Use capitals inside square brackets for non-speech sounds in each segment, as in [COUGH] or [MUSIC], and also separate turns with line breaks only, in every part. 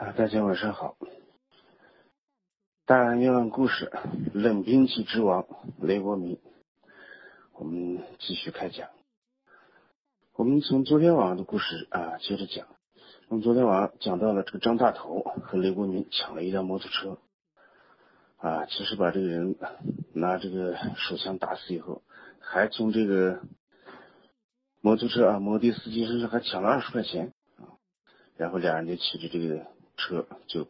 啊，大家晚上好。大案冤案故事，冷兵器之王雷国民，我们继续开讲。我们从昨天晚上的故事啊接着讲。我们昨天晚上讲到了这个张大头和雷国民抢了一辆摩托车，啊，其实把这个人拿这个手枪打死以后，还从这个摩托车啊摩的司机身上还抢了二十块钱啊，然后俩人就骑着这个。车就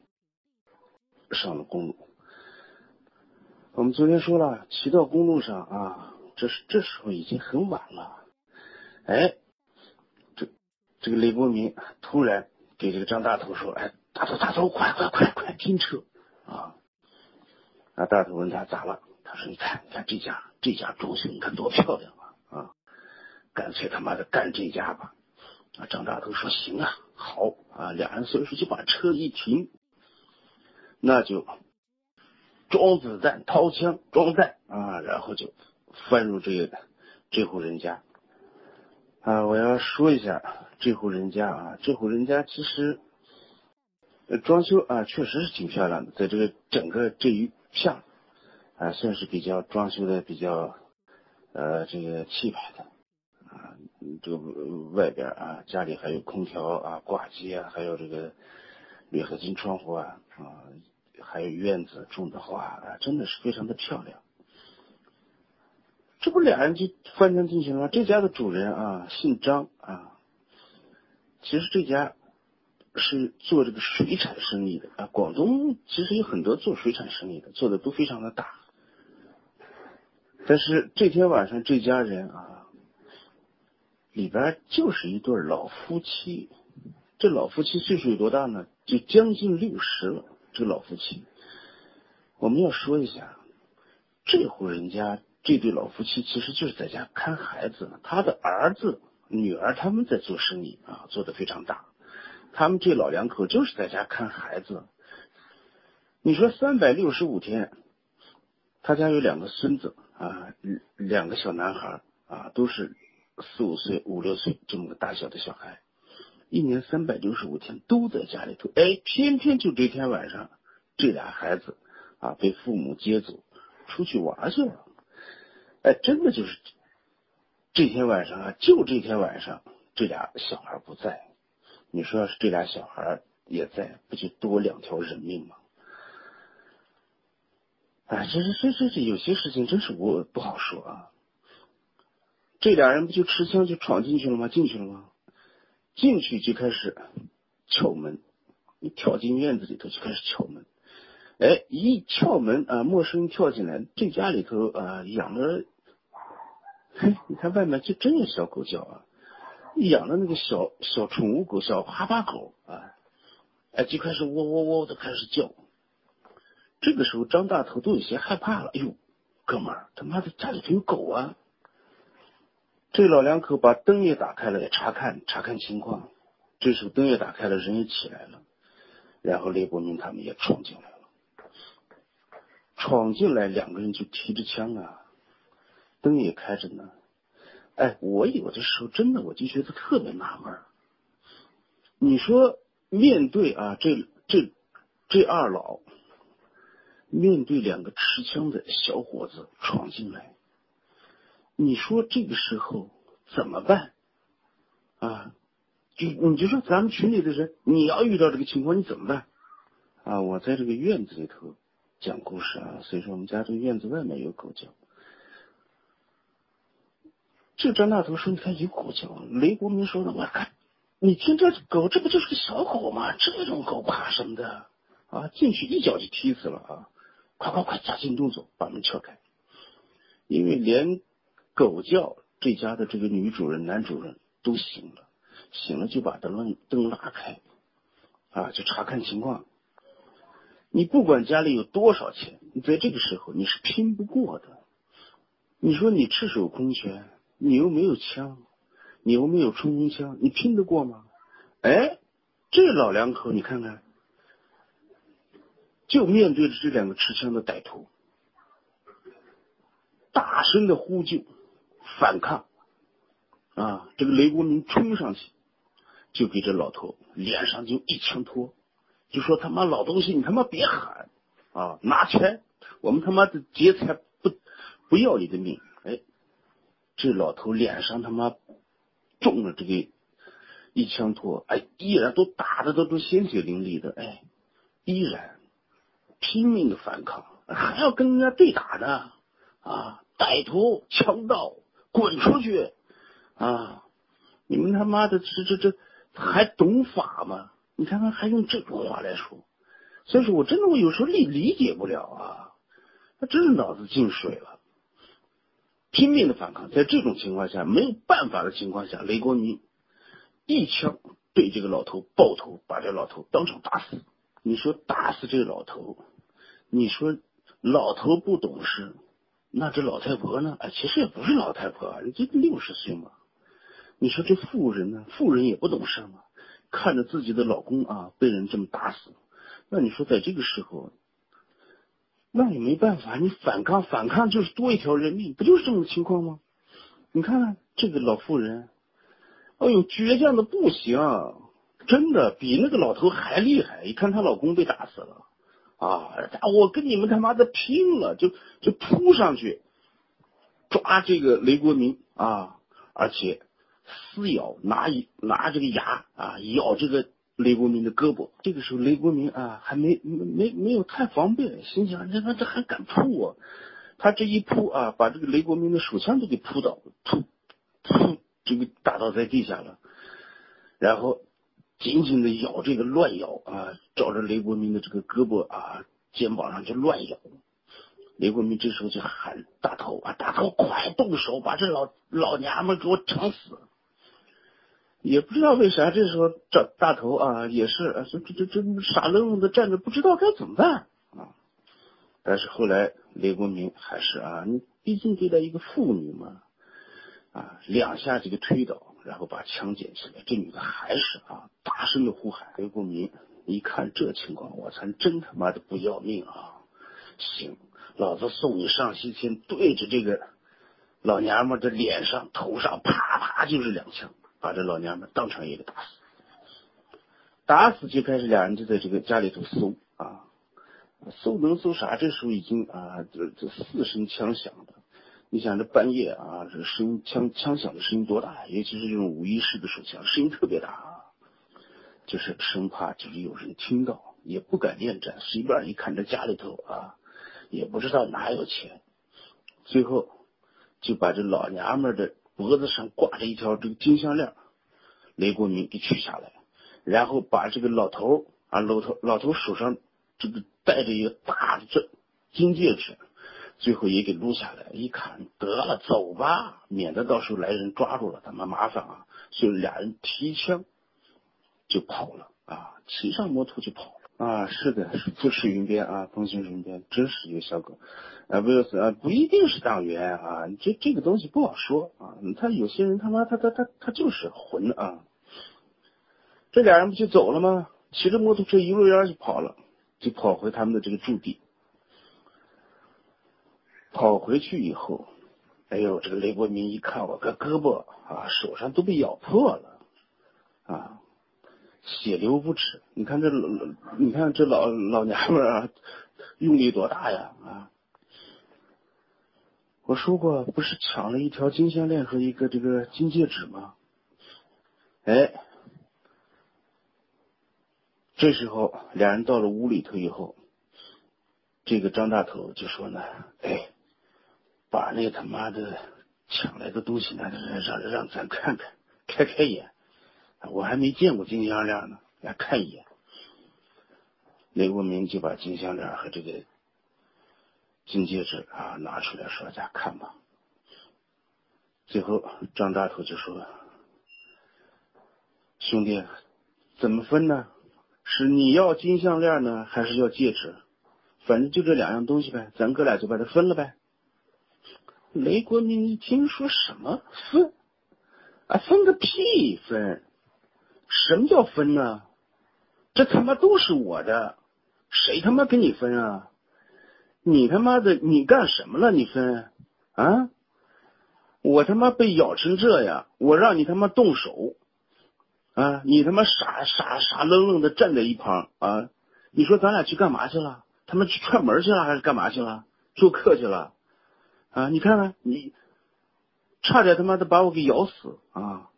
上了公路。我们昨天说了，骑到公路上啊，这是这时候已经很晚了。哎，这这个雷国民突然给这个张大头说：“哎，大头大头，快快快快停车啊！”啊，大头问他咋了？他说：“你看，你看这家这家装修，你看多漂亮啊！啊，干脆他妈的干这家吧。”啊，张大头说：“行啊，好啊。”两人所以说就把车一停，那就装子弹、掏枪、装弹啊，然后就翻入这个这户人家啊。我要说一下这户人家啊，这户人家其实装修啊，确实是挺漂亮的，在这个整个这一片啊，算是比较装修的比较呃这个气派的。这个外边啊，家里还有空调啊、挂机啊，还有这个铝合金窗户啊啊，还有院子种的花啊，真的是非常的漂亮。这不俩人就翻墙进去了吗？这家的主人啊，姓张啊，其实这家是做这个水产生意的啊。广东其实有很多做水产生意的，做的都非常的大。但是这天晚上，这家人啊。里边就是一对老夫妻，这老夫妻岁数有多大呢？就将近六十了。这个老夫妻，我们要说一下，这户人家这对老夫妻其实就是在家看孩子，他的儿子、女儿他们在做生意啊，做的非常大。他们这老两口就是在家看孩子。你说三百六十五天，他家有两个孙子啊，两个小男孩啊，都是。四五岁、五六岁这么个大小的小孩，一年三百六十五天都在家里头，哎，偏偏就这天晚上，这俩孩子啊被父母接走出去玩去了，哎，真的就是这天晚上啊，就这天晚上这俩小孩不在，你说要是这俩小孩也在，不就多两条人命吗？哎，这这这这这有些事情真是我不好说啊。这俩人不就持枪就闯进去了吗？进去了吗？进去就开始撬门，你跳进院子里头就开始撬门。哎，一撬门啊，陌生人跳进来，这家里头啊养的，嘿，你看外面就真有小狗叫啊，养的那个小小宠物狗，小哈巴狗啊，哎，就开始喔喔喔的开始叫。这个时候张大头都有些害怕了，哎呦，哥们儿，他妈的家里头有狗啊！这老两口把灯也打开了，也查看查看情况。这时候灯也打开了，人也起来了，然后雷伯明他们也闯进来了。闯进来，两个人就提着枪啊，灯也开着呢。哎，我有的时候真的我就觉得特别纳闷你说面对啊，这这这二老，面对两个持枪的小伙子闯进来。你说这个时候怎么办啊？就你就说咱们群里的人，你要遇到这个情况，你怎么办啊？我在这个院子里头讲故事啊，所以说我们家这个院子外面有狗叫。这张大头说：“你看有狗叫。”雷国民说：“的，我看你听这狗，这不就是个小狗吗？这种狗怕什么的啊？进去一脚就踢死了啊！快快快，加紧动作，把门撬开，因为连。”狗叫，这家的这个女主人、男主人都醒了，醒了就把灯灯拉开，啊，就查看情况。你不管家里有多少钱，你在这个时候你是拼不过的。你说你赤手空拳，你又没有枪，你又没有冲锋枪，你拼得过吗？哎，这老两口，你看看，就面对着这两个持枪的歹徒，大声的呼救。反抗啊！这个雷国民冲上去，就给这老头脸上就一枪托，就说他妈老东西，你他妈别喊啊，拿钱，我们他妈的劫财不不要你的命。哎，这老头脸上他妈中了这个一枪托，哎，依然都打的都都鲜血淋漓的，哎，依然拼命的反抗，还要跟人家对打呢啊！歹徒、强盗，滚出去啊！你们他妈的这这这还懂法吗？你看看还用这种话来说，所以说我真的我有时候理理解不了啊，他真是脑子进水了，拼命的反抗，在这种情况下没有办法的情况下，雷国民一枪对这个老头爆头，把这老头当场打死。你说打死这个老头，你说老头不懂事，那这老太婆呢？哎，其实也不是老太婆，你这六十岁嘛。你说这妇人呢？妇人也不懂事嘛，看着自己的老公啊被人这么打死，那你说在这个时候，那也没办法，你反抗反抗就是多一条人命，不就是这种情况吗？你看看这个老妇人，哎呦，倔强的不行，真的比那个老头还厉害。一看她老公被打死了，啊，我跟你们他妈的拼了，就就扑上去抓这个雷国民啊，而且。撕咬，拿一拿这个牙啊，咬这个雷国民的胳膊。这个时候，雷国民啊，还没没没没有太防备，心想：这他这还敢扑我？他这一扑啊，把这个雷国民的手枪都给扑倒，扑扑这个打倒在地下了。然后紧紧的咬这个乱咬啊，照着雷国民的这个胳膊啊、肩膀上就乱咬。雷国民这时候就喊大头啊，大头快动手，把这老老娘们给我整死！也不知道为啥，这时候这大头啊，也是啊这这这傻愣愣的站着，不知道该怎么办啊。但是后来雷国民还是啊，你毕竟对待一个妇女嘛，啊，两下这个推倒，然后把枪捡起来，这女的还是啊，大声的呼喊。雷国民一看这情况，我操，真他妈的不要命啊！行，老子送你上西天，对着这个老娘们的脸上、头上，啪啪就是两枪。把这老娘们当场也给打死，打死就开始俩人就在这个家里头搜啊，搜能搜啥？这时候已经啊，这这四声枪响了，你想这半夜啊，这声音枪枪响的声音多大？尤其是这种五一式的手枪，声音特别大，啊，就是生怕就是有人听到，也不敢恋战，随便一看这家里头啊，也不知道哪有钱，最后就把这老娘们的。脖子上挂着一条这个金项链，雷国民给取下来，然后把这个老头啊，老头老头手上这个戴着一个大的这金戒指，最后也给撸下来。一看得了，走吧，免得到时候来人抓住了，他妈麻烦啊！所以俩人提枪就跑了啊，骑上摩托就跑了。啊，是的，不是云边啊，风行云边，真是一个小狗啊，不是啊，不一定是党员啊，这这个东西不好说啊。他有些人他妈他他他他就是混啊。这俩人不就走了吗？骑着摩托车一路烟就跑了，就跑回他们的这个驻地。跑回去以后，哎呦，这个雷国民一看，我个胳膊啊，手上都被咬破了啊。血流不止，你看这老，你看这老老娘们啊，用力多大呀啊！我说过，不是抢了一条金项链和一个这个金戒指吗？哎，这时候俩人到了屋里头以后，这个张大头就说呢：“哎，把那他妈的抢来的东西呢，让让咱看看，[LAUGHS] 开开眼。”我还没见过金项链呢，来看一眼。雷国明就把金项链和这个金戒指啊拿出来说：“咱看吧。”最后张大头就说：“兄弟，怎么分呢？是你要金项链呢，还是要戒指？反正就这两样东西呗，咱哥俩就把它分了呗。”雷国民一听说什么分啊，分个屁分！什么叫分呢？这他妈都是我的，谁他妈跟你分啊？你他妈的，你干什么了？你分啊？我他妈被咬成这样，我让你他妈动手啊？你他妈傻傻傻愣愣的站在一旁啊？你说咱俩去干嘛去了？他们去串门去了还是干嘛去了？做客去了？啊，你看看你，差点他妈的把我给咬死啊！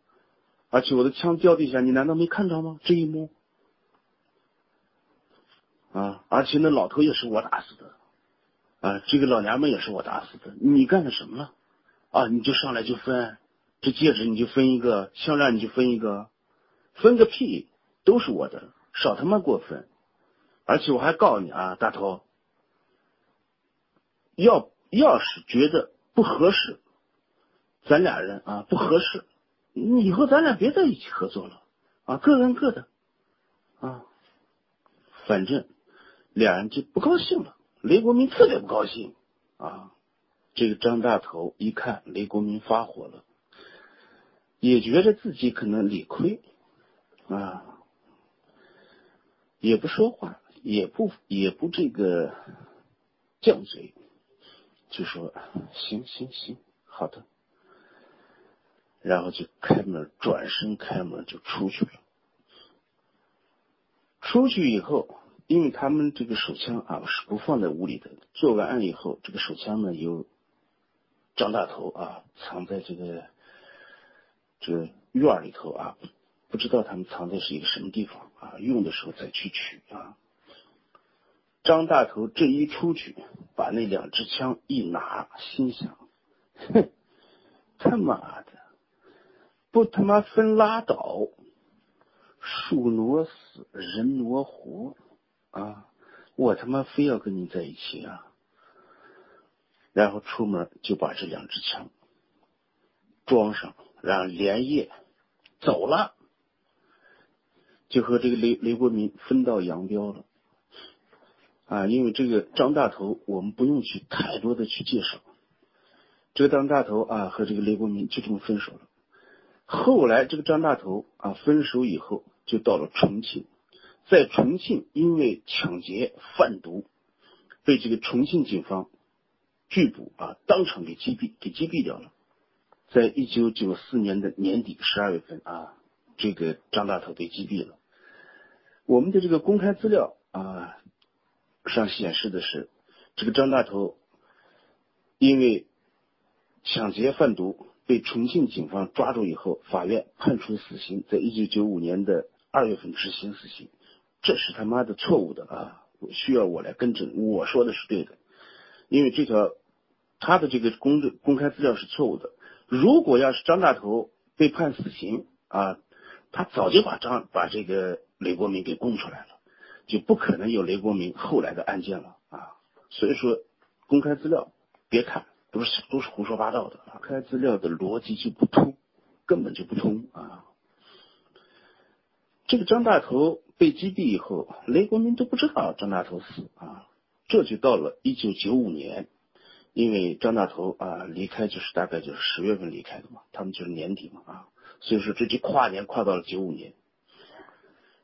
而且我的枪掉地下，你难道没看着吗？这一幕啊！而且那老头也是我打死的啊！这个老娘们也是我打死的。你干了什么了？啊！你就上来就分这戒指，你就分一个项链，你就分一个，分个屁！都是我的，少他妈过分！而且我还告诉你啊，大头，要要是觉得不合适，咱俩人啊不合适，以后咱俩别在一起合作了啊，各干各的啊，反正俩人就不高兴了。雷国民特别不高兴啊，这个张大头一看雷国民发火了，也觉得自己可能理亏啊，也不说话。也不也不这个犟嘴，就说行行行，好的，然后就开门，转身开门就出去了。出去以后，因为他们这个手枪啊是不放在屋里的，做完案以后，这个手枪呢由张大头啊藏在这个这个院里头啊，不知道他们藏在是一个什么地方啊，用的时候再去取啊。张大头这一出去，把那两支枪一拿，心想：哼，他妈的，不他妈分拉倒，树挪死，人挪活啊！我他妈非要跟你在一起啊！然后出门就把这两支枪装上，然后连夜走了，就和这个雷雷国民分道扬镳了。啊，因为这个张大头，我们不用去太多的去介绍。这个张大头啊，和这个雷国民就这么分手了。后来这个张大头啊，分手以后就到了重庆，在重庆因为抢劫贩毒，被这个重庆警方拒捕啊，当场给击毙，给击毙掉了。在一九九四年的年底十二月份啊，这个张大头被击毙了。我们的这个公开资料啊。上显示的是，这个张大头因为抢劫贩毒被重庆警方抓住以后，法院判处死刑，在一九九五年的二月份执行死刑，这是他妈的错误的啊！需要我来更正，我说的是对的，因为这条他的这个公证公开资料是错误的。如果要是张大头被判死刑啊，他早就把张把这个雷国民给供出来了。就不可能有雷国民后来的案件了啊！所以说，公开资料别看，都是都是胡说八道的。公开资料的逻辑就不通，根本就不通啊！这个张大头被击毙以后，雷国民都不知道张大头死啊！这就到了一九九五年，因为张大头啊离开就是大概就是十月份离开的嘛，他们就是年底嘛啊，所以说这就跨年跨到了九五年。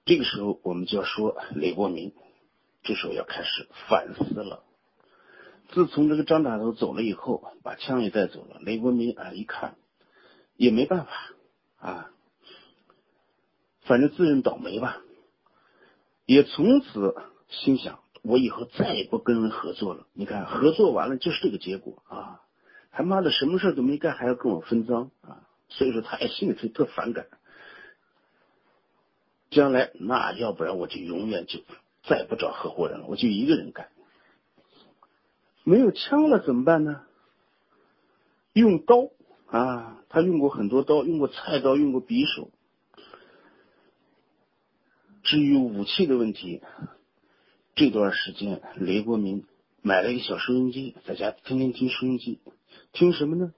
这个时候，我们就要说雷国民，这时候要开始反思了。自从这个张大头走了以后，把枪也带走了，雷国民啊一看，也没办法啊，反正自认倒霉吧，也从此心想，我以后再也不跟人合作了。你看，合作完了就是这个结果啊，他妈的什么事都没干，还要跟我分赃啊，所以说他也心里头特反感。将来那要不然我就永远就再不找合伙人了，我就一个人干。没有枪了怎么办呢？用刀啊，他用过很多刀，用过菜刀，用过匕首。至于武器的问题，这段时间雷国民买了一个小收音机，在家天天听收音机，听什么呢？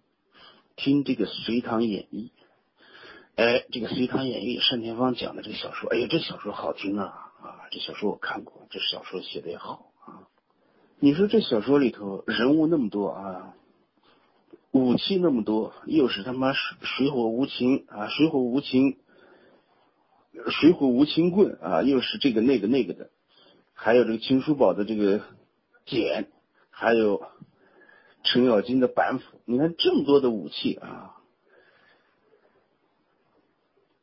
听这个《隋唐演义》。哎，这个《隋唐演义》单田芳讲的这个小说，哎呀，这小说好听啊啊！这小说我看过，这小说写的也好啊。你说这小说里头人物那么多啊，武器那么多，又是他妈水水火无情啊，水火无情，水火无情棍啊，又是这个那个那个的，还有这个秦叔宝的这个锏，还有程咬金的板斧，你看这么多的武器啊。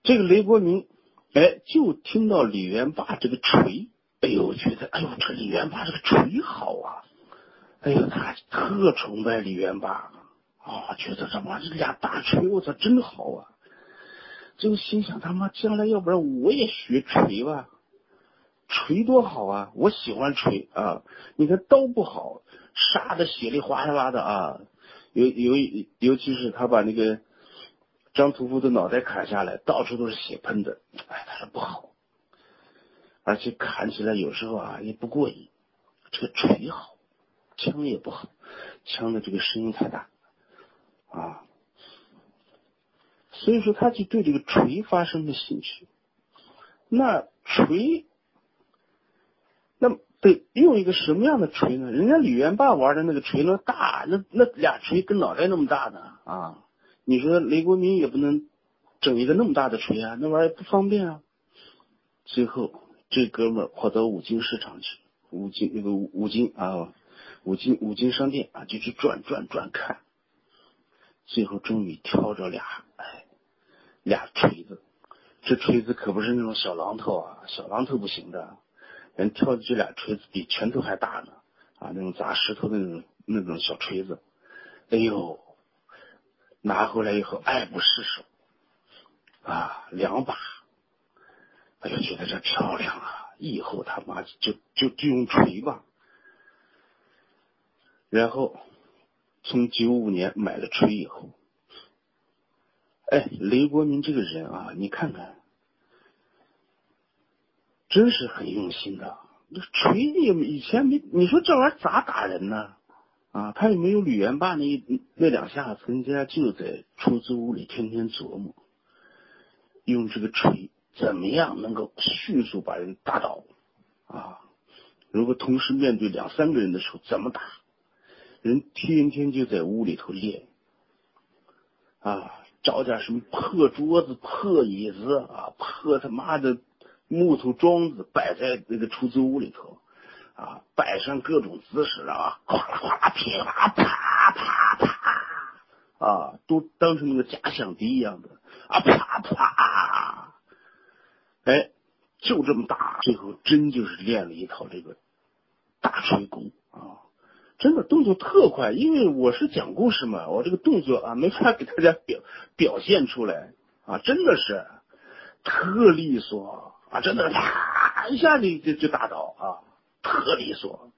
这个雷国民，哎，就听到李元霸这个锤哎呦，觉得哎呦，这李元霸这个锤好啊！哎呦，他特崇拜李元霸啊，觉得他妈这俩大锤，我操，真好啊！就心想他妈将来要不然我也学锤吧，锤多好啊！我喜欢锤啊！你看刀不好，杀的血里哗啦啦的啊！尤尤尤其是他把那个张屠夫的脑袋砍下来，到处都是血喷的，哎，他说不好。而且砍起来有时候啊也不过瘾，这个锤好，枪也不好，枪的这个声音太大啊，所以说他就对这个锤发生了兴趣。那锤，那得用一个什么样的锤呢？人家李元霸玩的那个锤呢大，那那俩锤跟脑袋那么大的啊，你说雷国民也不能整一个那么大的锤啊，那玩意儿不方便啊。最后。这哥们儿跑到五金市场去，五金那个五金啊，五金五金商店啊，就去转转转看，最后终于挑着俩，哎，俩锤子，这锤子可不是那种小榔头啊，小榔头不行的，人挑的这俩锤子比拳头还大呢，啊，那种砸石头的那种那种小锤子，哎呦，拿回来以后爱不释手，啊，两把。哎呦，觉得这漂亮啊！以后他妈就就就用锤吧。然后从九五年买了锤以后，哎，雷国民这个人啊，你看看，真是很用心的。那锤你以前没，你说这玩意儿咋打人呢？啊，他也没有吕元霸那一那两下子，人家就在出租屋里天天琢磨，用这个锤。怎么样能够迅速把人打倒啊？如果同时面对两三个人的时候，怎么打？人天天就在屋里头练啊，找点什么破桌子、破椅子啊，破他妈的木头桩子摆在那个出租屋里头啊，摆上各种姿势啊，哗啦哗啦噼啪啪啪啪啊，都当成那个假想敌一样的啊，啪啪。哎，就这么打，最后真就是练了一套这个大锤功啊！真的动作特快，因为我是讲故事嘛，我这个动作啊没法给大家表表现出来啊，真的是特利索啊，真的啪一下就就就打倒啊，特利索。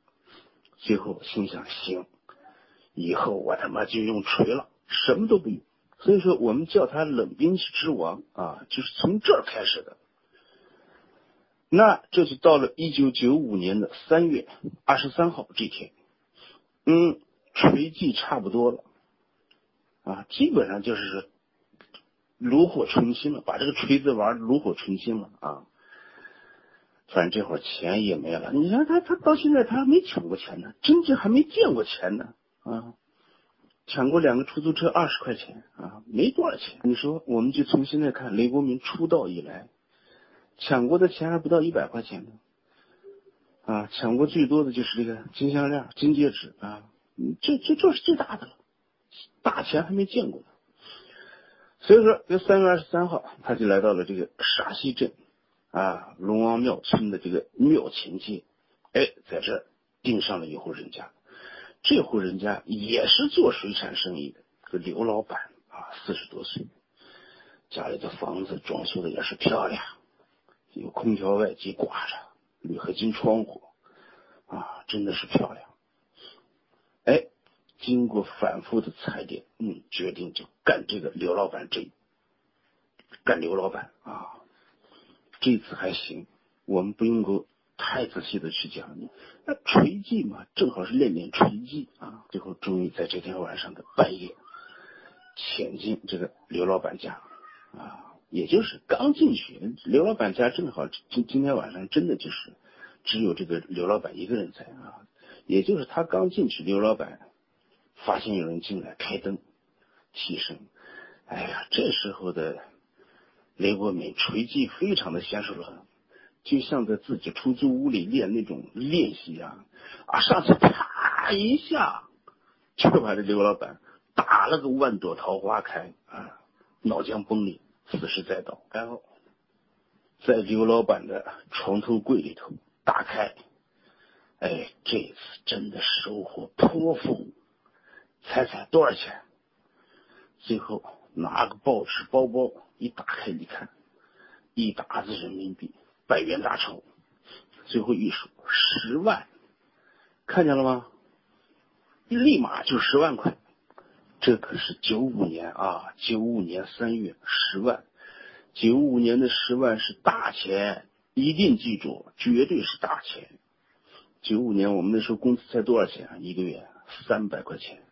最后心想，行，以后我他妈就用锤了，什么都不用。所以说，我们叫他冷兵器之王啊，就是从这儿开始的。那这就到了一九九五年的三月二十三号这天，嗯，锤技差不多了，啊，基本上就是炉火纯青了，把这个锤子玩炉火纯青了啊。反正这会儿钱也没了，你看他他到现在他还没抢过钱呢，真正还没见过钱呢啊，抢过两个出租车二十块钱啊，没多少钱。你说我们就从现在看，雷国民出道以来。抢过的钱还不到一百块钱呢，啊，抢过最多的就是这个金项链、金戒指啊，这这这是最大的了，大钱还没见过。所以说，这三月二十三号，他就来到了这个沙溪镇啊龙王庙村的这个庙前街，哎，在这订上了一户人家，这户人家也是做水产生意的，个刘老板啊，四十多岁，家里的房子装修的也是漂亮。有空调外机挂着，铝合金窗户，啊，真的是漂亮。哎，经过反复的踩点，嗯，决定就干这个刘老板这，干刘老板啊。这次还行，我们不用够太仔细的去讲。那锤技嘛，正好是练练锤技啊。最后终于在这天晚上的半夜，潜进这个刘老板家啊。也就是刚进去，刘老板家正好今今天晚上真的就是只有这个刘老板一个人在啊。也就是他刚进去，刘老板发现有人进来，开灯起身。哎呀，这时候的雷国民锤技非常的娴熟了，就像在自己出租屋里练那种练习一样啊，上去啪一下就把这刘老板打了个万朵桃花开啊，脑浆崩裂。死尸在倒，然后在刘老板的床头柜里头打开，哎，这次真的收获颇丰。猜猜多少钱？最后拿个报纸包包一打开一看，一沓子人民币，百元大钞。最后一数，十万，看见了吗？立马就十万块。这可是九五年啊，九五年三月十万，九五年的十万是大钱，一定记住，绝对是大钱。九五年我们那时候工资才多少钱啊？一个月三百块钱！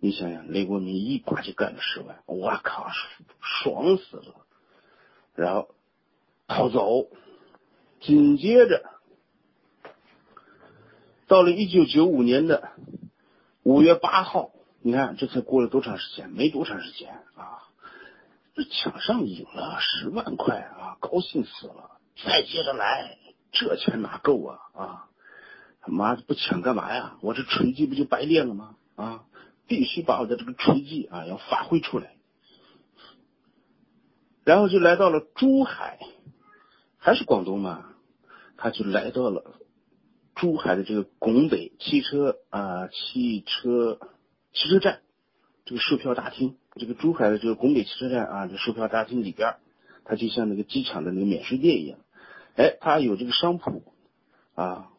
你想想，雷国民一把就干了十万，我靠，爽死了！然后逃走，紧接着到了一九九五年的五月八号。你看，这才过了多长时间？没多长时间啊！这抢上瘾了，十万块啊，高兴死了！再接着来，这钱哪够啊？啊，他妈的不抢干嘛呀？我这锤击不就白练了吗？啊，必须把我的这个锤击啊要发挥出来。然后就来到了珠海，还是广东嘛？他就来到了珠海的这个拱北汽车啊，汽车。汽车站，这个售票大厅，这个珠海的这个拱北汽车站啊，这售票大厅里边，它就像那个机场的那个免税店一样，哎，它有这个商铺啊，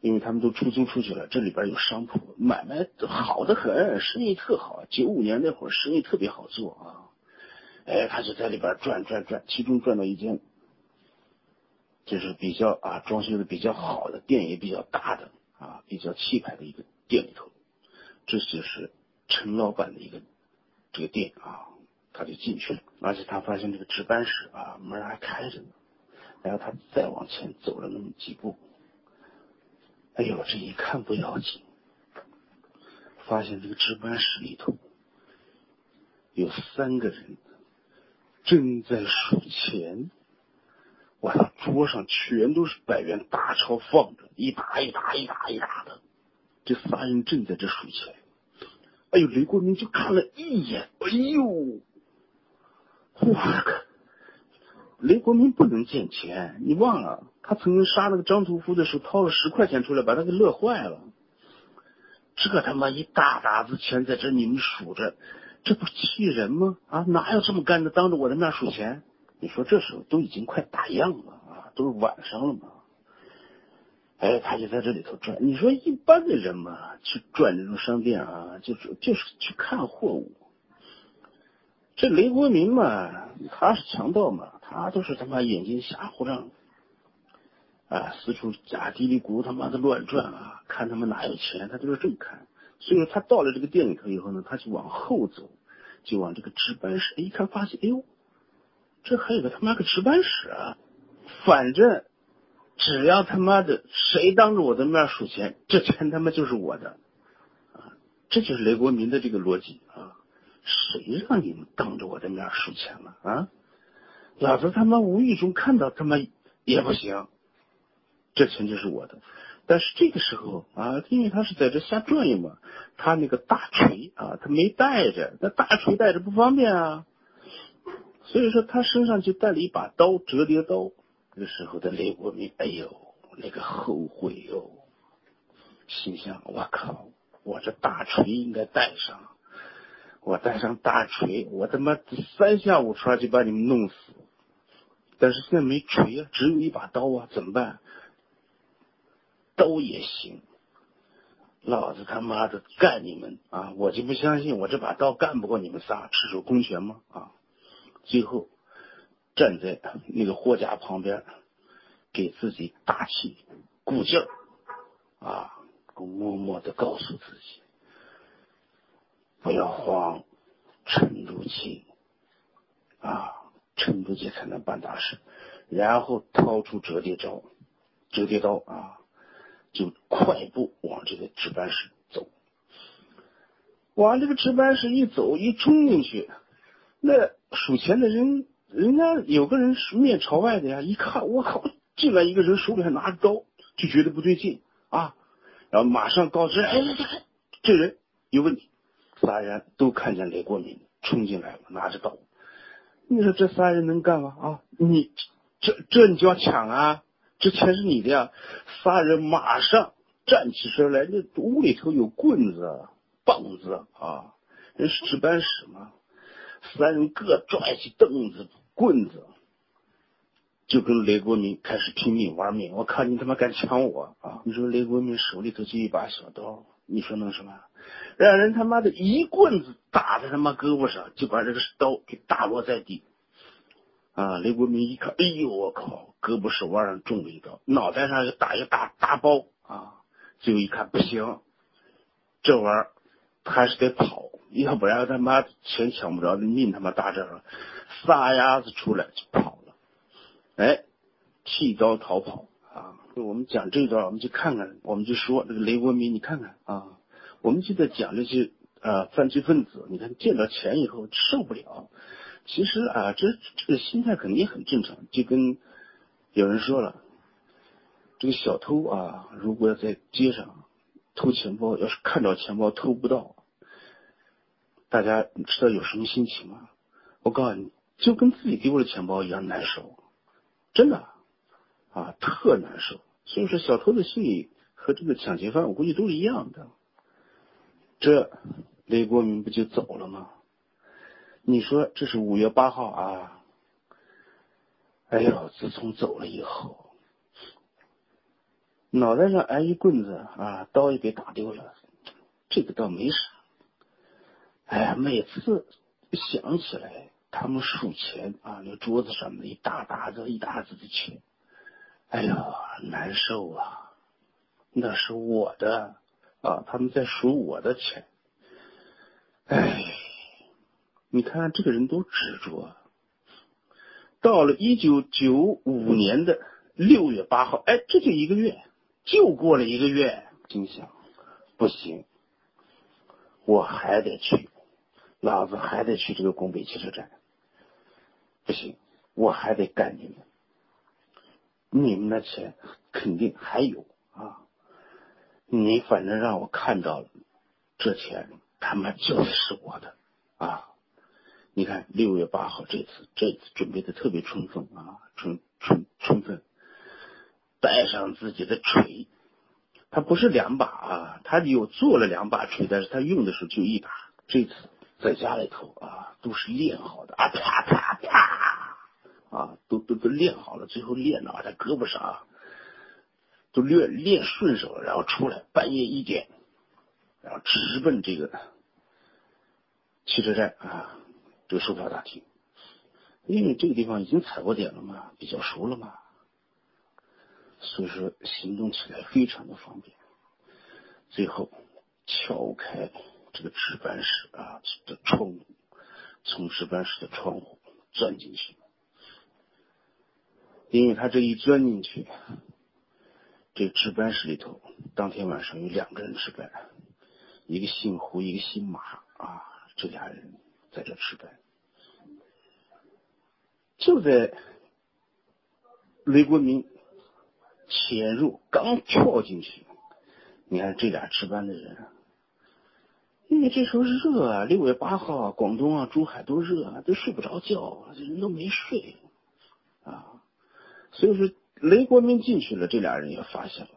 因为他们都出租出去了，这里边有商铺，买卖好的很，生意特好。九五年那会儿生意特别好做啊，哎，他就在里边转转转，其中转到一间，就是比较啊装修的比较好的店，也比较大的啊，比较气派的一个店里头。这就是陈老板的一个这个店啊，他就进去了，而且他发现这个值班室啊门还开着呢，然后他再往前走了那么几步，哎呦，这一看不要紧，发现这个值班室里头有三个人正在数钱，我操，桌上全都是百元大钞放着，一沓一沓一沓一沓的。这仨人正在这数钱，哎呦，雷国明就看了一眼，哎呦，我靠！雷国民不能见钱，你忘了他曾经杀那个张屠夫的时候，掏了十块钱出来，把他给乐坏了。这他妈一大沓子钱在这你们数着，这不气人吗？啊，哪有这么干的，当着我的面数钱？你说这时候都已经快打烊了啊，都是晚上了嘛。哎，他就在这里头转。你说一般的人嘛，去转这种商店啊，就是就是去看货物。这雷国民嘛，他是强盗嘛，他都是他妈眼睛瞎胡张，啊，四处假嘀哩咕他妈的乱转啊，看他们哪有钱，他都是这么看。所以，他到了这个店里头以后呢，他就往后走，就往这个值班室。一看，发现，哎呦，这还有个他妈个值班室啊，反正。只要他妈的谁当着我的面数钱，这钱他妈就是我的，啊，这就是雷国民的这个逻辑啊！谁让你们当着我的面数钱了啊？老子他妈无意中看到他妈也不行，这钱就是我的。但是这个时候啊，因为他是在这瞎转悠嘛，他那个大锤啊，他没带着，那大锤带着不方便啊，所以说他身上就带了一把刀，折叠刀。这时候的雷国民，哎呦，那个后悔哟，心想：我靠，我这大锤应该带上，我带上大锤，我他妈三下五除二就把你们弄死。但是现在没锤啊，只有一把刀啊，怎么办？刀也行，老子他妈的干你们啊！我就不相信我这把刀干不过你们仨，赤手空拳吗？啊！最后。站在那个货架旁边，给自己打气、鼓劲儿，啊，默默的告诉自己，不要慌，沉住气，啊，沉住气才能办大事。然后掏出折叠刀，折叠刀啊，就快步往这个值班室走。往这个值班室一走，一冲进去，那数钱的人。人家有个人是面朝外的呀，一看我靠，进来一个人手里还拿着刀，就觉得不对劲啊，然后马上告知，哎，这这人有问题。仨人都看见雷国民冲进来了，拿着刀。你说这仨人能干吗？啊，你这这你就要抢啊？这钱是你的呀！仨人马上站起身来，那屋里头有棍子、棒子啊，人是值班室嘛。三人各拽起凳子、棍子，就跟雷国民开始拼命玩命。我靠你他妈敢抢我啊！你说雷国民手里头就一把小刀，你说能什么？让人他妈的一棍子打在他妈胳膊上，就把这个刀给打落在地。啊！雷国民一看，哎呦我靠，胳膊手腕上中了一刀，脑袋上又打一个大大包啊！最后一看不行，这玩意儿还是得跑，要不然他妈钱抢不着，命他妈搭这了，撒丫子出来就跑了。哎，弃刀逃跑啊！我们讲这段，我们就看看，我们就说这个雷国民，你看看啊，我们就在讲这些呃犯罪分子，你看见到钱以后受不了。其实啊，这这个心态肯定很正常，就跟有人说了，这个小偷啊，如果要在街上偷钱包，要是看到钱包偷不到，大家你知道有什么心情吗？我告诉你，就跟自己丢了钱包一样难受，真的啊，特难受。所以说，小偷的心理和这个抢劫犯，我估计都是一样的。这雷国民不就走了吗？你说这是五月八号啊？哎呦，自从走了以后，脑袋上挨一棍子啊，刀也给打丢了，这个倒没啥。哎呀，每次想起来他们数钱啊，那桌子上面一大沓子、一沓子的钱，哎呀，难受啊！那是我的啊，他们在数我的钱，哎。你看这个人多执着。到了一九九五年的六月八号，哎，这就一个月，就过了一个月。心想，不行，我还得去，老子还得去这个拱北汽车站。不行，我还得干你们。你们的钱肯定还有啊，你反正让我看到了，这钱他妈就是我的啊。你看六月八号这次，这次准备的特别充分啊，充充充分，带上自己的锤，他不是两把啊，他有做了两把锤，但是他用的时候就一把。这次在家里头啊，都是练好的啊，啪啪啪啊，都都都练好了，最后练到在胳膊上，都练练顺手了，然后出来半夜一点，然后直奔这个汽车站啊。这个售票大厅，因为这个地方已经踩过点了嘛，比较熟了嘛，所以说行动起来非常的方便。最后撬开这个值班室啊的窗户，从值班室的窗户钻进去。因为他这一钻进去，这值班室里头当天晚上有两个人值班，一个姓胡，一个姓马啊，这俩人。在这值班，就在雷国民潜入刚跳进去，你看这俩值班的人，因为这时候热啊，六月八号啊，广东啊，珠海都热啊，都睡不着觉，这人都没睡，所以说雷国民进去了，这俩人也发现了，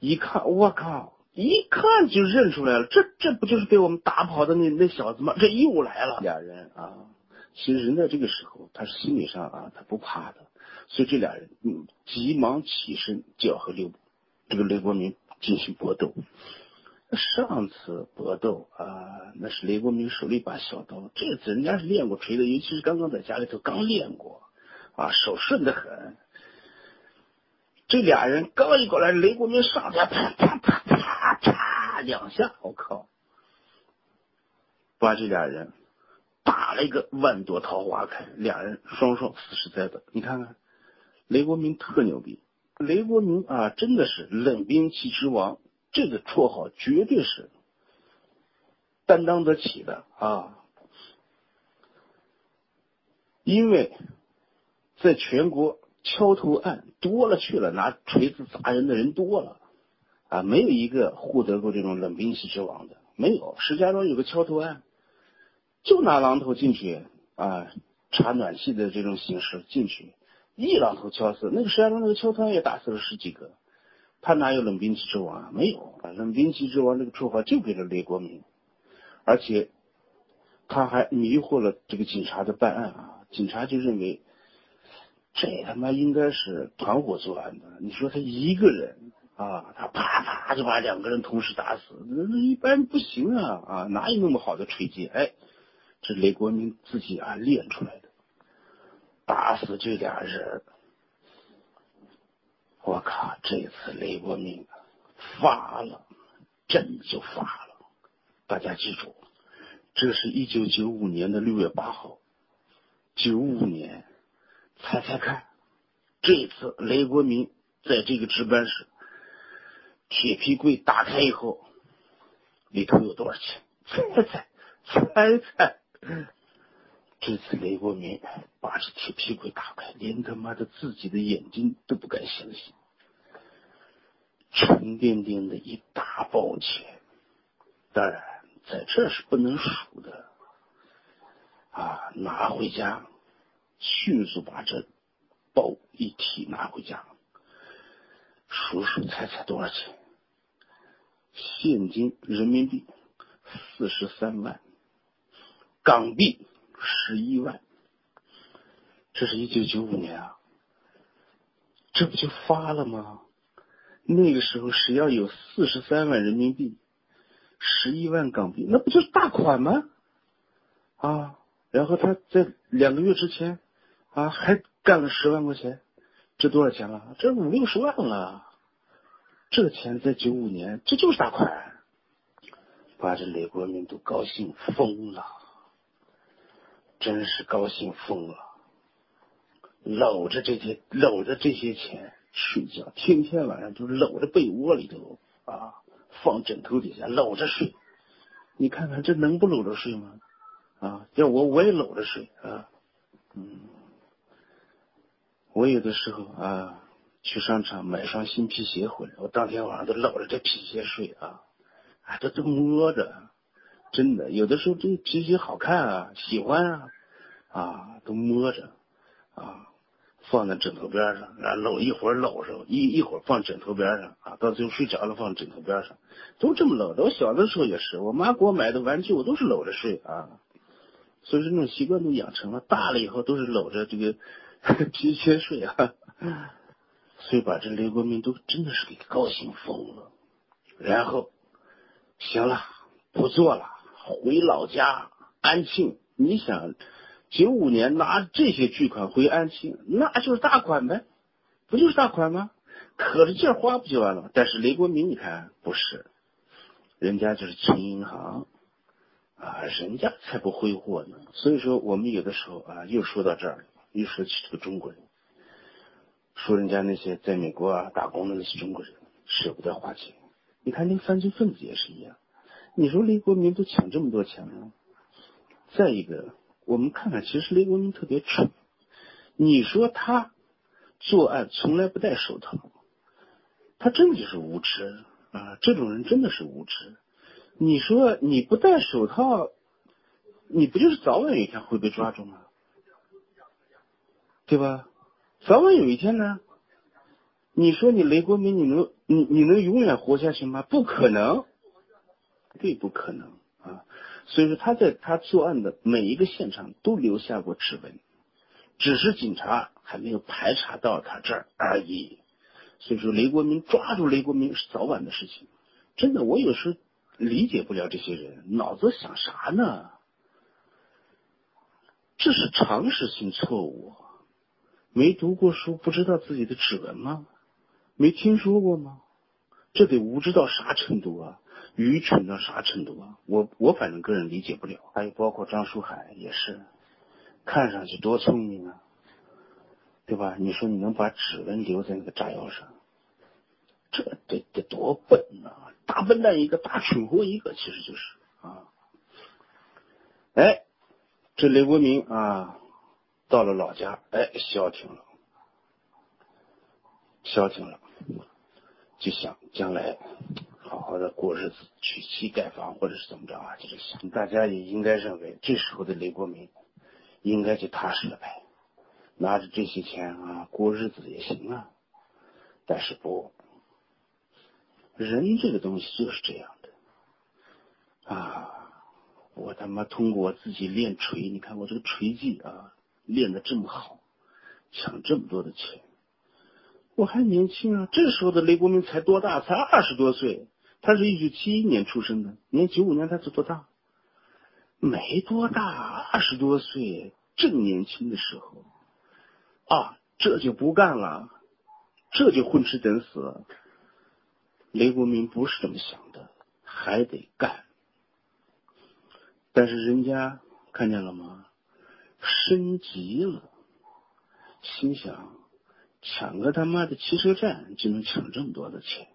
一看，我靠！一看就认出来了，这这不就是被我们打跑的那那小子吗？这又来了，俩人啊。其实人在这个时候，他是心理上啊，他不怕的，所以这俩人嗯，急忙起身就要和刘这个雷国民进行搏斗。上次搏斗啊，那是雷国民手里把小刀，这次人家是练过锤的，尤其是刚刚在家里头刚练过啊，手顺的很。这俩人刚一过来，雷国民上前啪啪啪啪。啪两下，我靠，把这俩人打了一个万朵桃花开，俩人双双死尸在的。你看看，雷国民特牛逼，雷国民啊，真的是冷兵器之王，这个绰号绝对是担当得起的啊！因为在全国敲头案多了去了，拿锤子砸人的人多了。啊，没有一个获得过这种冷兵器之王的，没有。石家庄有个敲头案，就拿榔头进去啊，插暖气的这种形式进去，一榔头敲死。那个石家庄那个敲团也打死了十几个，他哪有冷兵器之王啊？没有，冷兵器之王这个绰号就给了雷国民，而且他还迷惑了这个警察的办案啊，警察就认为这他妈应该是团伙作案的。你说他一个人啊，他啪啪就把两个人同时打死，那一般不行啊啊，哪有那么好的锤击？哎。这雷国民自己啊练出来的，打死这俩人，我靠！这次雷国民发了，真就发了。大家记住，这是一九九五年的六月八号，九五年，猜猜看，这次雷国民在这个值班室，铁皮柜打开以后，里头有多少钱？猜猜，猜猜。这次雷国民把这铁皮柜打开，连他妈的自己的眼睛都不敢相信，沉甸甸的一大包钱，当然在这是不能数的啊！拿回家，迅速把这包一提拿回家，数数猜猜多少钱？现金人民币四十三万。港币十一万，这是一九九五年啊，这不就发了吗？那个时候谁要有四十三万人民币，十一万港币，那不就是大款吗？啊，然后他在两个月之前啊还干了十万块钱，这多少钱了？这五六十万了，这钱在九五年这就是大款，把这李国民都高兴疯了。真是高兴疯了，搂着这些搂着这些钱睡觉，天天晚上就搂着被窝里头啊，放枕头底下搂着睡。你看看这能不搂着睡吗？啊，要我我也搂着睡啊。嗯，我有的时候啊，去商场买双新皮鞋回来，我当天晚上都搂着这皮鞋睡啊，啊，这都摸着。真的，有的时候这皮鞋好看啊，喜欢啊，啊，都摸着，啊，放在枕头边上，然后搂一会儿搂上，一一会儿放枕头边上，啊，到最后睡着了放枕头边上，都这么搂的。我小的时候也是，我妈给我买的玩具我都是搂着睡啊，所以说那种习惯都养成了。大了以后都是搂着这个 [LAUGHS] 皮鞋睡啊，所以把这雷国民都真的是给高兴疯了。然后，行了，不做了。回老家安庆，你想九五年拿这些巨款回安庆，那就是大款呗，不就是大款吗？可着劲花不就完了吗？但是雷国民，你看不是，人家就是存银行啊，人家才不挥霍呢。所以说，我们有的时候啊，又说到这儿一，说起这个中国人，说人家那些在美国啊打工的那些中国人舍不得花钱，你看那犯罪分子也是一样。你说雷国民都抢这么多钱了，再一个，我们看看，其实雷国民特别蠢。你说他作案从来不戴手套，他真的就是无知啊！这种人真的是无知。你说你不戴手套，你不就是早晚有一天会被抓住吗？对吧？早晚有一天呢？你说你雷国民，你能你你能永远活下去吗？不可能。对，不可能啊！所以说他在他作案的每一个现场都留下过指纹，只是警察还没有排查到他这儿而已。所以说雷国民抓住雷国民是早晚的事情。真的，我有时理解不了这些人脑子想啥呢？这是常识性错误。没读过书不知道自己的指纹吗？没听说过吗？这得无知到啥程度啊？愚蠢到啥程度啊！我我反正个人理解不了。还有包括张书海也是，看上去多聪明啊，对吧？你说你能把指纹留在那个炸药上，这得得多笨啊！大笨蛋一个，大蠢货一个，其实就是啊。哎，这雷国明啊，到了老家，哎，消停了，消停了，就想将来。好好的过日子，娶妻盖房，或者是怎么着啊？就是想，大家也应该认为，这时候的雷国民应该就踏实了呗。拿着这些钱啊过日子也行啊。但是不，人这个东西就是这样的啊。我他妈通过我自己练锤，你看我这个锤技啊，练的这么好，抢这么多的钱。我还年轻啊，这时候的雷国明才多大？才二十多岁。他是一九七一年出生的，年九五年他才多大？没多大，二十多岁，正年轻的时候啊，这就不干了，这就混吃等死。雷国明不是这么想的，还得干。但是人家看见了吗？升级了，心想。抢个他妈的汽车站就能抢这么多的钱，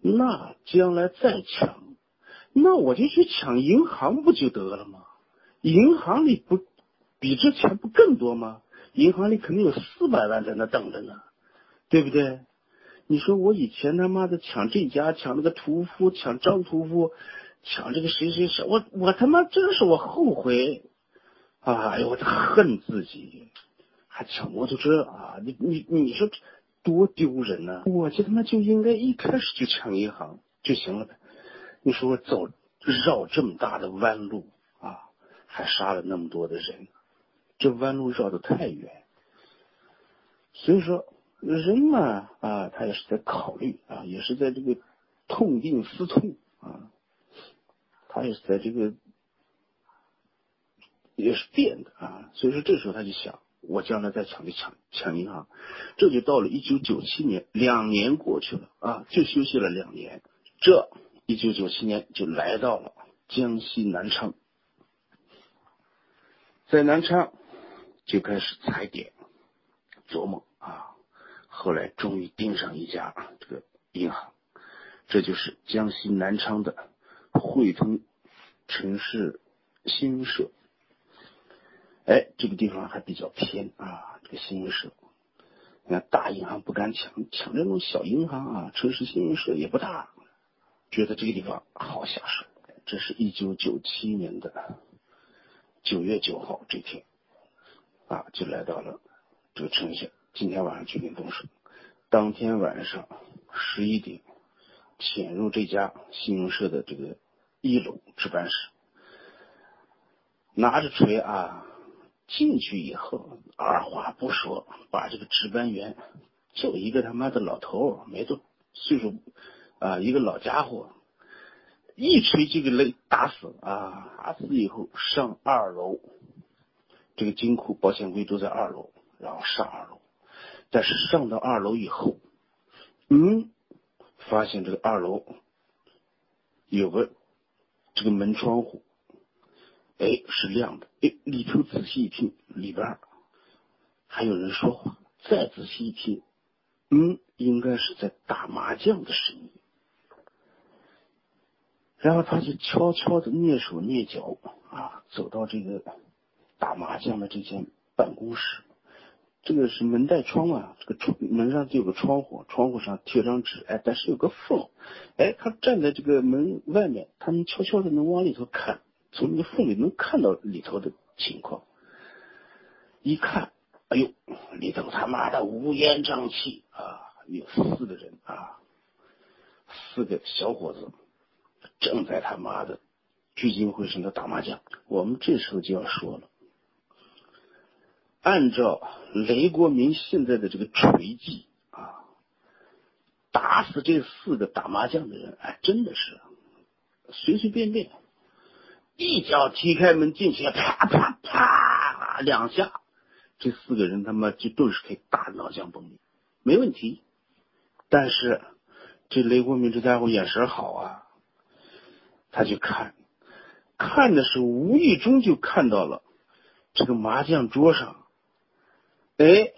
那将来再抢，那我就去抢银行不就得了吗？银行里不比这钱不更多吗？银行里肯定有四百万在那等着呢，对不对？你说我以前他妈的抢这家，抢那个屠夫，抢张屠夫，抢这个谁谁谁，我我他妈真是我后悔，哎呦，我恨自己。还抢摩托车啊！你你你说多丢人呢！我这他妈就应该一开始就抢银行就行了呗。你说我走绕这么大的弯路啊，还杀了那么多的人，这弯路绕的太远。所以说人嘛啊，他也是在考虑啊，也是在这个痛定思痛啊，他也是在这个也是变的啊。所以说这时候他就想。我将来再抢就抢抢银行，这就到了一九九七年，两年过去了啊，就休息了两年。这一九九七年就来到了江西南昌，在南昌就开始踩点琢磨啊，后来终于盯上一家这个银行，这就是江西南昌的汇通城市新社。哎，这个地方还比较偏啊，这个新闻社，你看大银行不敢抢，抢这种小银行啊，城市新闻社也不大，觉得这个地方好下手。这是一九九七年的九月九号这天，啊，就来到了这个城下，今天晚上决定动手。当天晚上十一点，潜入这家新闻社的这个一楼值班室，拿着锤啊。进去以后，二话不说，把这个值班员，就一个他妈的老头，没多岁数啊，一个老家伙，一锤就给勒打死啊！打死以后上二楼，这个金库、保险柜都在二楼，然后上二楼。但是上到二楼以后，嗯，发现这个二楼有个这个门窗户。哎，是亮的。哎，里头仔细一听，里边还有人说话。再仔细一听，嗯，应该是在打麻将的声音。然后他就悄悄的蹑手蹑脚啊，走到这个打麻将的这间办公室。这个是门带窗啊，这个窗门上就有个窗户，窗户上贴张纸，哎，但是有个缝。哎，他站在这个门外面，他们悄悄的能往里头看。从那个缝里能看到里头的情况，一看，哎呦，里头他妈的乌烟瘴气啊！有四个人啊，四个小伙子正在他妈的聚精会神的打麻将。我们这时候就要说了，按照雷国民现在的这个锤技啊，打死这四个打麻将的人，哎，真的是随随便便。一脚踢开门进去，啪啪啪两下，这四个人他妈就顿时可以大脑浆崩裂，没问题。但是这雷国明这家伙眼神好啊，他就看，看的是无意中就看到了这个麻将桌上，哎，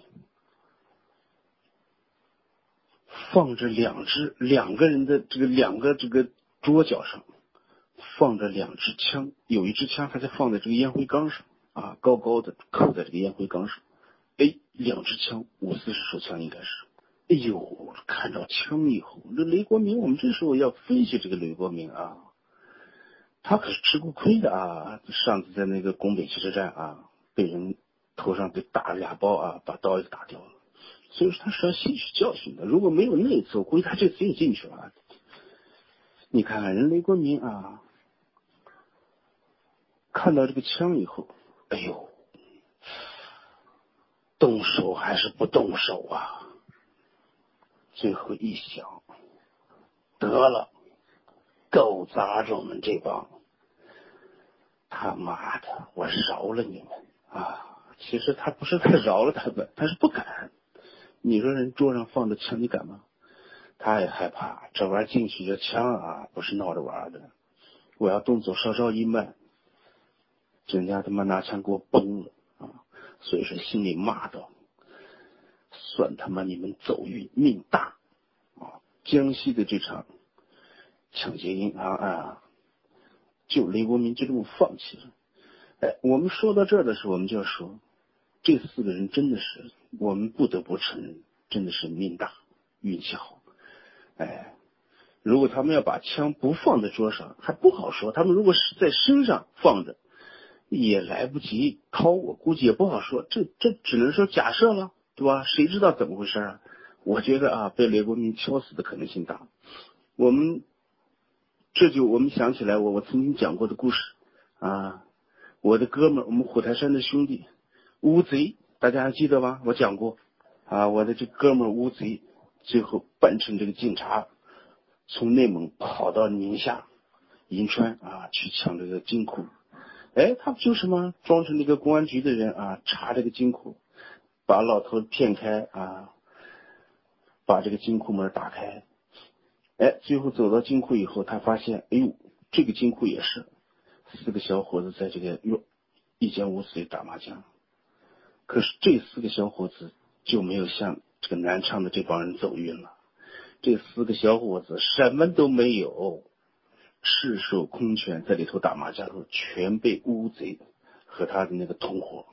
放着两只两个人的这个两个这个桌角上。放着两支枪，有一支枪还在放在这个烟灰缸上啊，高高的扣在这个烟灰缸上。哎，两支枪，五四式手枪应该是。哎呦，看到枪以后，这雷国明，我们这时候要分析这个雷国明啊，他可是吃过亏的啊。上次在那个拱北汽车站啊，被人头上给打了俩包啊，把刀也打掉了。所以说他是要吸取教训的。如果没有那一次，我估计他这次也进去了。你看看人雷国民啊，看到这个枪以后，哎呦，动手还是不动手啊？最后一想，得了，狗杂种们这帮，他妈的，我饶了你们啊！其实他不是他饶了他们，[LAUGHS] 他是不敢。你说人桌上放着枪，你敢吗？他也害怕，这玩意进去这枪啊，不是闹着玩的。我要动作稍稍一慢，人家他妈拿枪给我崩了啊！所以说心里骂道：“算他妈你们走运命大啊！”江西的这场抢劫银行啊，就雷国民就这么放弃了。哎，我们说到这的时候，我们就要说，这四个人真的是，我们不得不承认，真的是命大，运气好。哎，如果他们要把枪不放在桌上，还不好说。他们如果是在身上放着，也来不及掏，我估计也不好说。这这只能说假设了，对吧？谁知道怎么回事啊？我觉得啊，被雷国民敲死的可能性大。我们这就我们想起来，我我曾经讲过的故事啊，我的哥们儿，我们虎台山的兄弟乌贼，大家还记得吗？我讲过啊，我的这哥们儿乌贼。最后扮成这个警察，从内蒙跑到宁夏银川啊去抢这个金库。哎，他不就是吗？装成那个公安局的人啊，查这个金库，把老头骗开啊，把这个金库门打开。哎，最后走到金库以后，他发现，哎呦，这个金库也是四个小伙子在这个哟一间屋子里打麻将。可是这四个小伙子就没有像。这个南昌的这帮人走运了，这四个小伙子什么都没有，赤手空拳在里头打麻将时候，全被乌贼和他的那个同伙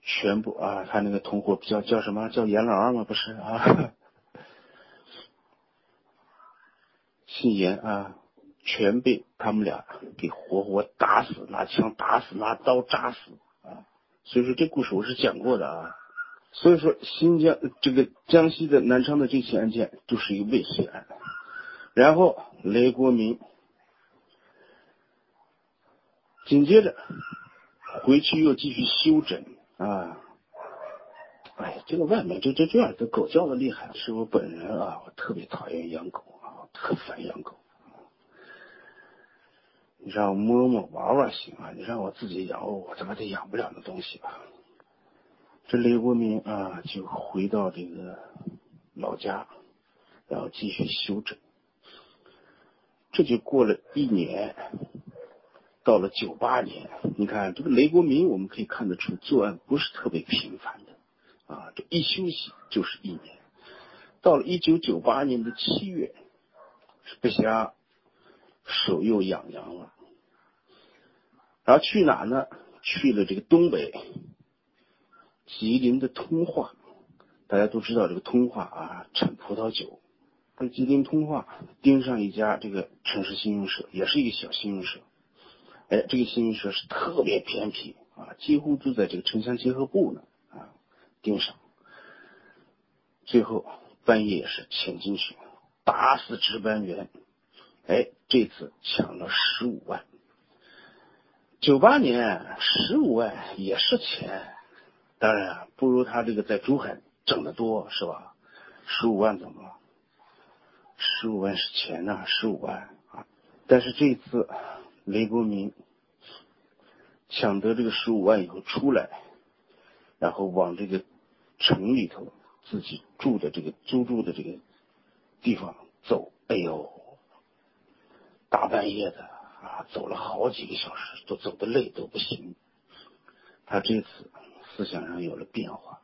全部啊，他那个同伙叫叫什么叫严老二吗？不是啊，[LAUGHS] 姓严啊，全被他们俩给活活打死，拿枪打死，拿刀扎死啊！所以说这故事我是讲过的啊。所以说，新疆这个江西的南昌的这起案件就是一个未遂案。然后雷国民紧接着回去又继续休整啊！哎，这个外面这这这样的狗叫的厉害，是我本人啊，我特别讨厌养狗啊，特烦养狗。你让我摸摸玩玩行啊，你让我自己养，我他妈的养不了那东西吧。这雷国民啊，就回到这个老家，然后继续休整。这就过了一年，到了九八年，你看这个雷国民，我们可以看得出作案不是特别频繁的啊，这一休息就是一年。到了一九九八年的七月，不行，手又痒痒了，然后去哪呢？去了这个东北。吉林的通化，大家都知道这个通化啊，产葡萄酒。这吉林通化盯上一家这个城市信用社，也是一个小信用社。哎，这个信用社是特别偏僻啊，几乎就在这个城乡结合部呢啊，盯上。最后半夜也是潜进去，打死值班员。哎，这次抢了十五万。九八年十五万也是钱。当然不如他这个在珠海挣得多，是吧？十五万怎么了？十五万是钱呐，十五万啊！但是这一次雷国民抢得这个十五万以后出来，然后往这个城里头自己住的这个租住的这个地方走，哎呦，大半夜的啊，走了好几个小时，都走的累都不行。他这次。思想上有了变化，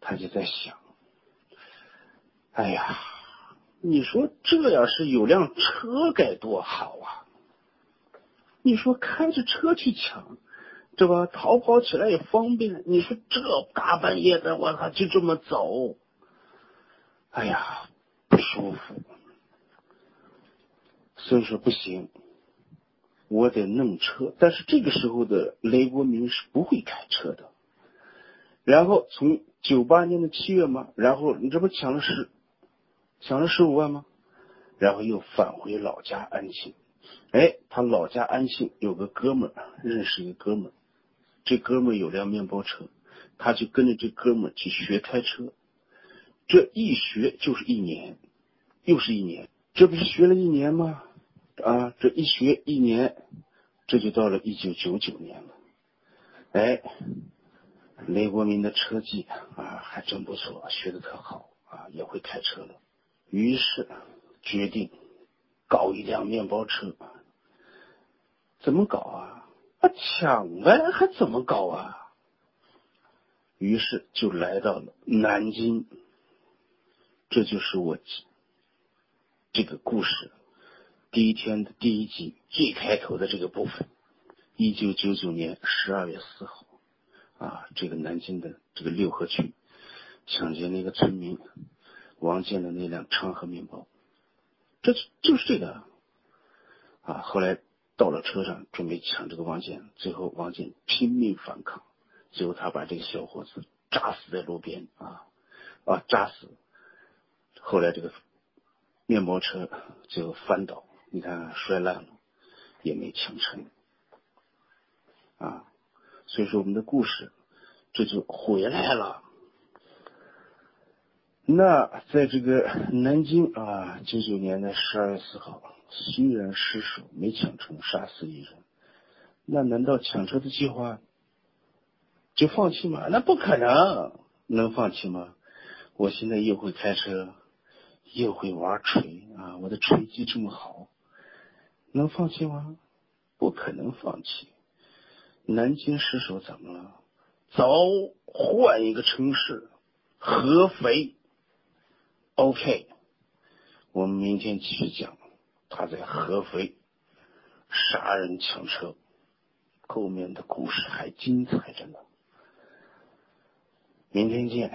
他就在想：哎呀，你说这要是有辆车该多好啊！你说开着车去抢，对吧？逃跑起来也方便。你说这大半夜的，我操，就这么走，哎呀，不舒服。所以说不行，我得弄车。但是这个时候的雷国民是不会开车的。然后从九八年的七月嘛，然后你这不抢了十，抢了十五万吗？然后又返回老家安庆。哎，他老家安庆有个哥们儿，认识一个哥们儿，这哥们儿有辆面包车，他就跟着这哥们儿去学开车。这一学就是一年，又是一年，这不是学了一年吗？啊，这一学一年，这就到了一九九九年了。哎。雷国民的车技啊，还真不错，学的特好啊，也会开车了。于是决定搞一辆面包车。怎么搞啊？啊，抢呗，还怎么搞啊？于是就来到了南京。这就是我这个故事第一天的第一集最开头的这个部分。一九九九年十二月四号。啊，这个南京的这个六合区抢劫那个村民王建的那辆昌河面包，这就是这个啊。后来到了车上准备抢这个王建，最后王建拼命反抗，最后他把这个小伙子扎死在路边啊啊扎死。后来这个面包车最后翻倒，你看摔烂了，也没抢成啊。所以说，我们的故事这就回来了。那在这个南京啊，九九年的十二月四号，虽然失手没抢成，杀死一人，那难道抢车的计划就放弃吗？那不可能，能放弃吗？我现在又会开车，又会玩锤啊，我的锤技这么好，能放弃吗？不可能放弃。南京失守怎么了？走，换一个城市，合肥。OK，我们明天继续讲他在合肥杀人抢车，后面的故事还精彩着呢。明天见。